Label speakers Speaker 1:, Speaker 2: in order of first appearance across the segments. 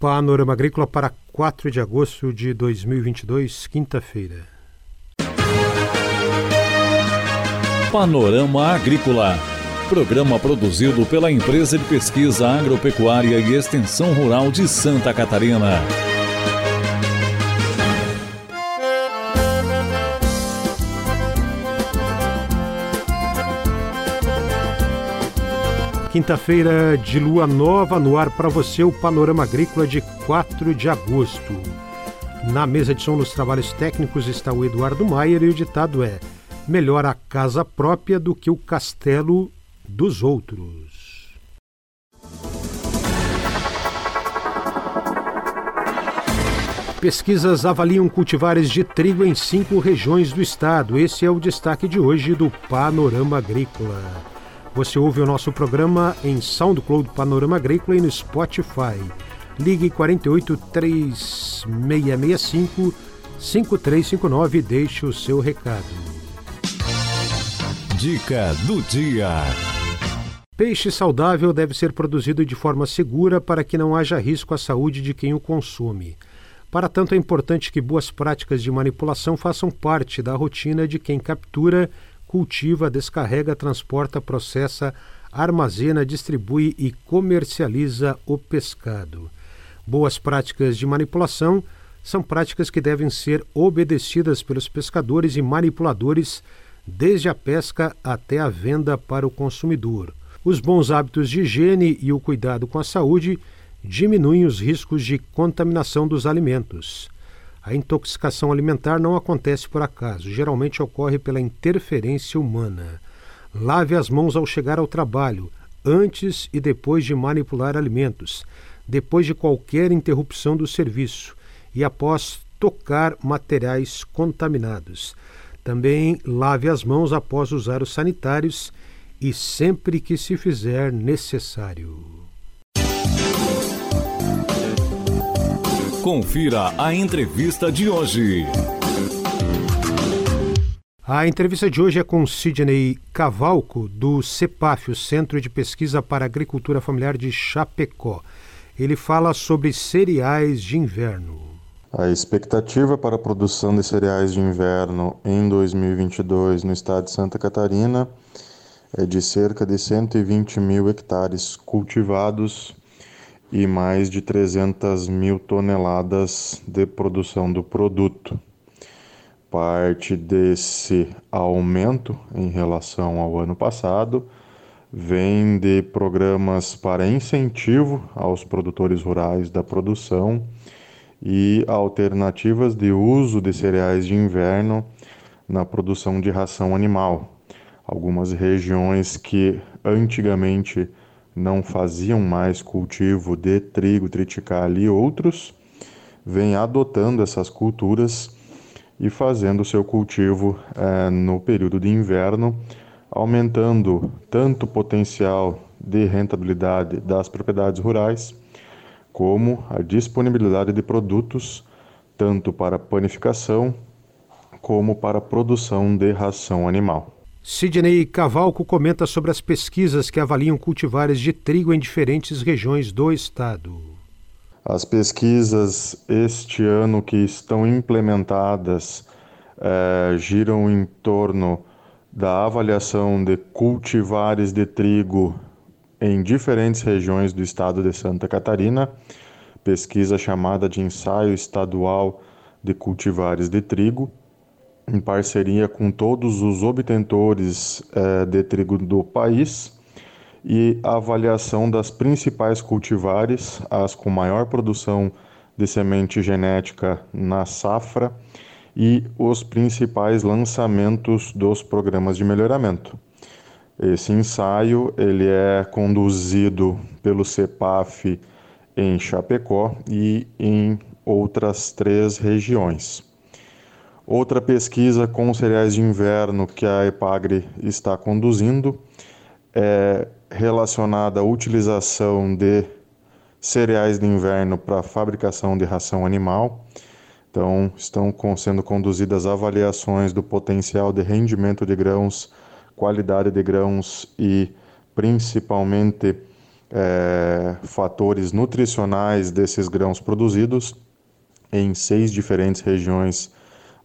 Speaker 1: Panorama Agrícola para 4 de agosto de 2022, quinta-feira.
Speaker 2: Panorama Agrícola. Programa produzido pela Empresa de Pesquisa Agropecuária e Extensão Rural de Santa Catarina.
Speaker 1: Quinta-feira de lua nova no ar para você, o Panorama Agrícola de 4 de agosto. Na mesa de som nos trabalhos técnicos está o Eduardo Maier e o ditado é: melhor a casa própria do que o castelo dos outros. Pesquisas avaliam cultivares de trigo em cinco regiões do estado. Esse é o destaque de hoje do Panorama Agrícola. Você ouve o nosso programa em SoundCloud Panorama Agrícola e no Spotify. Ligue 48 3665 5359 e deixe o seu recado.
Speaker 2: Dica do dia.
Speaker 1: Peixe saudável deve ser produzido de forma segura para que não haja risco à saúde de quem o consome. Para tanto, é importante que boas práticas de manipulação façam parte da rotina de quem captura cultiva, descarrega, transporta, processa, armazena, distribui e comercializa o pescado. Boas práticas de manipulação são práticas que devem ser obedecidas pelos pescadores e manipuladores desde a pesca até a venda para o consumidor. Os bons hábitos de higiene e o cuidado com a saúde diminuem os riscos de contaminação dos alimentos. A intoxicação alimentar não acontece por acaso, geralmente ocorre pela interferência humana. Lave as mãos ao chegar ao trabalho, antes e depois de manipular alimentos, depois de qualquer interrupção do serviço e após tocar materiais contaminados. Também lave as mãos após usar os sanitários e sempre que se fizer necessário.
Speaker 2: Confira a entrevista de hoje.
Speaker 1: A entrevista de hoje é com Sidney Cavalco, do CEPAF, o Centro de Pesquisa para Agricultura Familiar de Chapecó. Ele fala sobre cereais de inverno.
Speaker 3: A expectativa para a produção de cereais de inverno em 2022 no estado de Santa Catarina é de cerca de 120 mil hectares cultivados e mais de 300 mil toneladas de produção do produto. Parte desse aumento em relação ao ano passado vem de programas para incentivo aos produtores rurais da produção e alternativas de uso de cereais de inverno na produção de ração animal. Algumas regiões que antigamente não faziam mais cultivo de trigo, triticale e outros, vêm adotando essas culturas e fazendo seu cultivo é, no período de inverno, aumentando tanto o potencial de rentabilidade das propriedades rurais, como a disponibilidade de produtos, tanto para panificação como para produção de ração animal.
Speaker 1: Sidney Cavalco comenta sobre as pesquisas que avaliam cultivares de trigo em diferentes regiões do estado.
Speaker 3: As pesquisas este ano que estão implementadas eh, giram em torno da avaliação de cultivares de trigo em diferentes regiões do estado de Santa Catarina, pesquisa chamada de Ensaio Estadual de Cultivares de Trigo, em parceria com todos os obtentores é, de trigo do país e a avaliação das principais cultivares, as com maior produção de semente genética na safra e os principais lançamentos dos programas de melhoramento. Esse ensaio ele é conduzido pelo CEPAF em Chapecó e em outras três regiões. Outra pesquisa com cereais de inverno que a Epagre está conduzindo é relacionada à utilização de cereais de inverno para fabricação de ração animal. Então, estão sendo conduzidas avaliações do potencial de rendimento de grãos, qualidade de grãos e principalmente é, fatores nutricionais desses grãos produzidos em seis diferentes regiões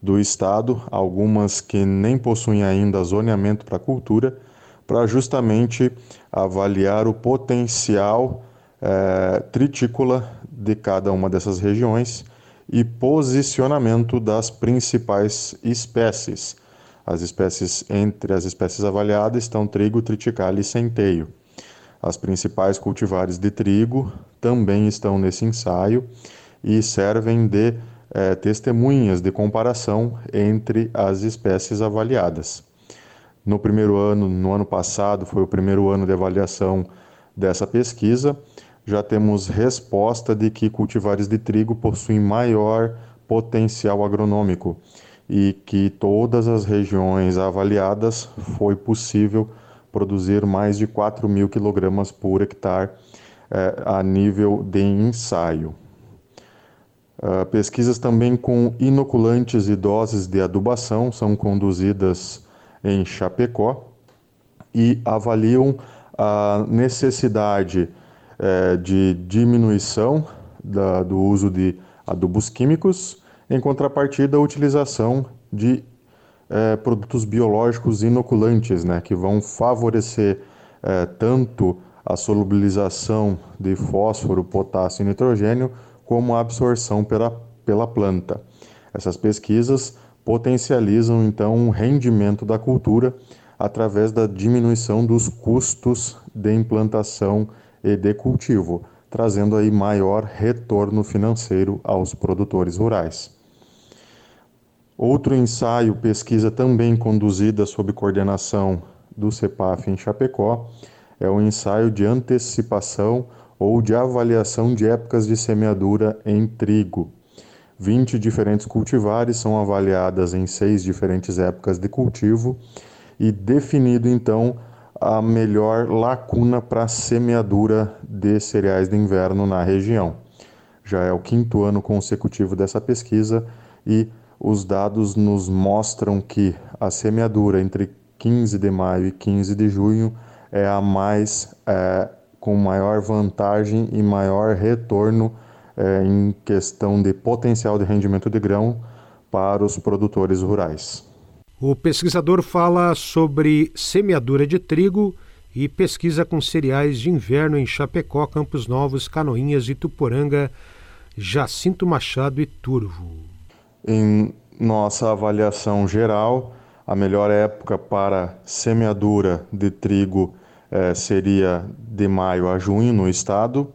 Speaker 3: do estado, algumas que nem possuem ainda zoneamento para cultura, para justamente avaliar o potencial é, tritícola de cada uma dessas regiões e posicionamento das principais espécies. As espécies entre as espécies avaliadas estão trigo, triticale e centeio. As principais cultivares de trigo também estão nesse ensaio e servem de é, testemunhas de comparação entre as espécies avaliadas. No primeiro ano, no ano passado, foi o primeiro ano de avaliação dessa pesquisa, já temos resposta de que cultivares de trigo possuem maior potencial agronômico e que todas as regiões avaliadas foi possível produzir mais de 4 mil quilogramas por hectare eh, a nível de ensaio. Uh, pesquisas também com inoculantes e doses de adubação são conduzidas em Chapecó e avaliam a necessidade eh, de diminuição da, do uso de adubos químicos, em contrapartida, a utilização de é, produtos biológicos inoculantes, né, que vão favorecer é, tanto a solubilização de fósforo, potássio e nitrogênio, como a absorção pela, pela planta. Essas pesquisas potencializam então o rendimento da cultura através da diminuição dos custos de implantação e de cultivo, trazendo aí maior retorno financeiro aos produtores rurais. Outro ensaio, pesquisa também conduzida sob coordenação do CEPAF em Chapecó, é o ensaio de antecipação ou de avaliação de épocas de semeadura em trigo. 20 diferentes cultivares são avaliadas em seis diferentes épocas de cultivo e definido então a melhor lacuna para semeadura de cereais de inverno na região. Já é o quinto ano consecutivo dessa pesquisa e os dados nos mostram que a semeadura entre 15 de maio e 15 de junho é a mais é, com maior vantagem e maior retorno é, em questão de potencial de rendimento de grão para os produtores rurais.
Speaker 1: O pesquisador fala sobre semeadura de trigo e pesquisa com cereais de inverno em Chapecó, Campos Novos, Canoinhas, Ituporanga, Jacinto Machado e Turvo.
Speaker 3: Em nossa avaliação geral, a melhor época para semeadura de trigo eh, seria de maio a junho no estado,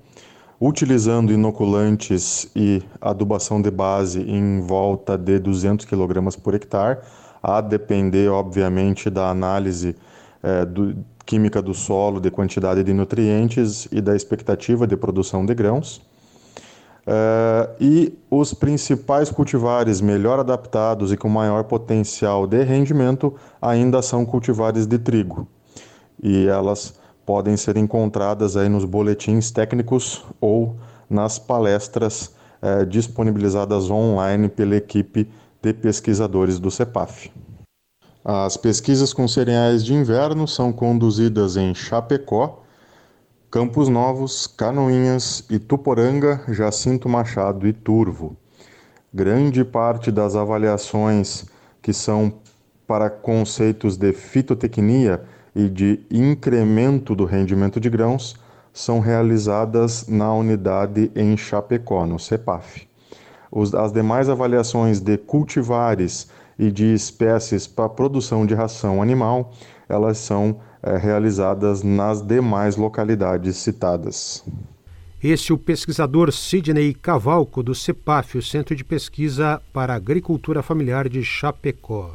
Speaker 3: utilizando inoculantes e adubação de base em volta de 200 kg por hectare, a depender, obviamente, da análise eh, do, química do solo, de quantidade de nutrientes e da expectativa de produção de grãos. Uh, e os principais cultivares melhor adaptados e com maior potencial de rendimento ainda são cultivares de trigo. E elas podem ser encontradas aí nos boletins técnicos ou nas palestras uh, disponibilizadas online pela equipe de pesquisadores do CEPAF. As pesquisas com cereais de inverno são conduzidas em Chapecó, Campos Novos, Canoinhas, Ituporanga, Jacinto Machado e Turvo. Grande parte das avaliações que são para conceitos de fitotecnia e de incremento do rendimento de grãos são realizadas na unidade em Chapecó, no CEPAF. as demais avaliações de cultivares e de espécies para produção de ração animal, elas são é, realizadas nas demais localidades citadas.
Speaker 1: Este é o pesquisador Sidney Cavalco, do CEPAF, o Centro de Pesquisa para Agricultura Familiar de Chapecó.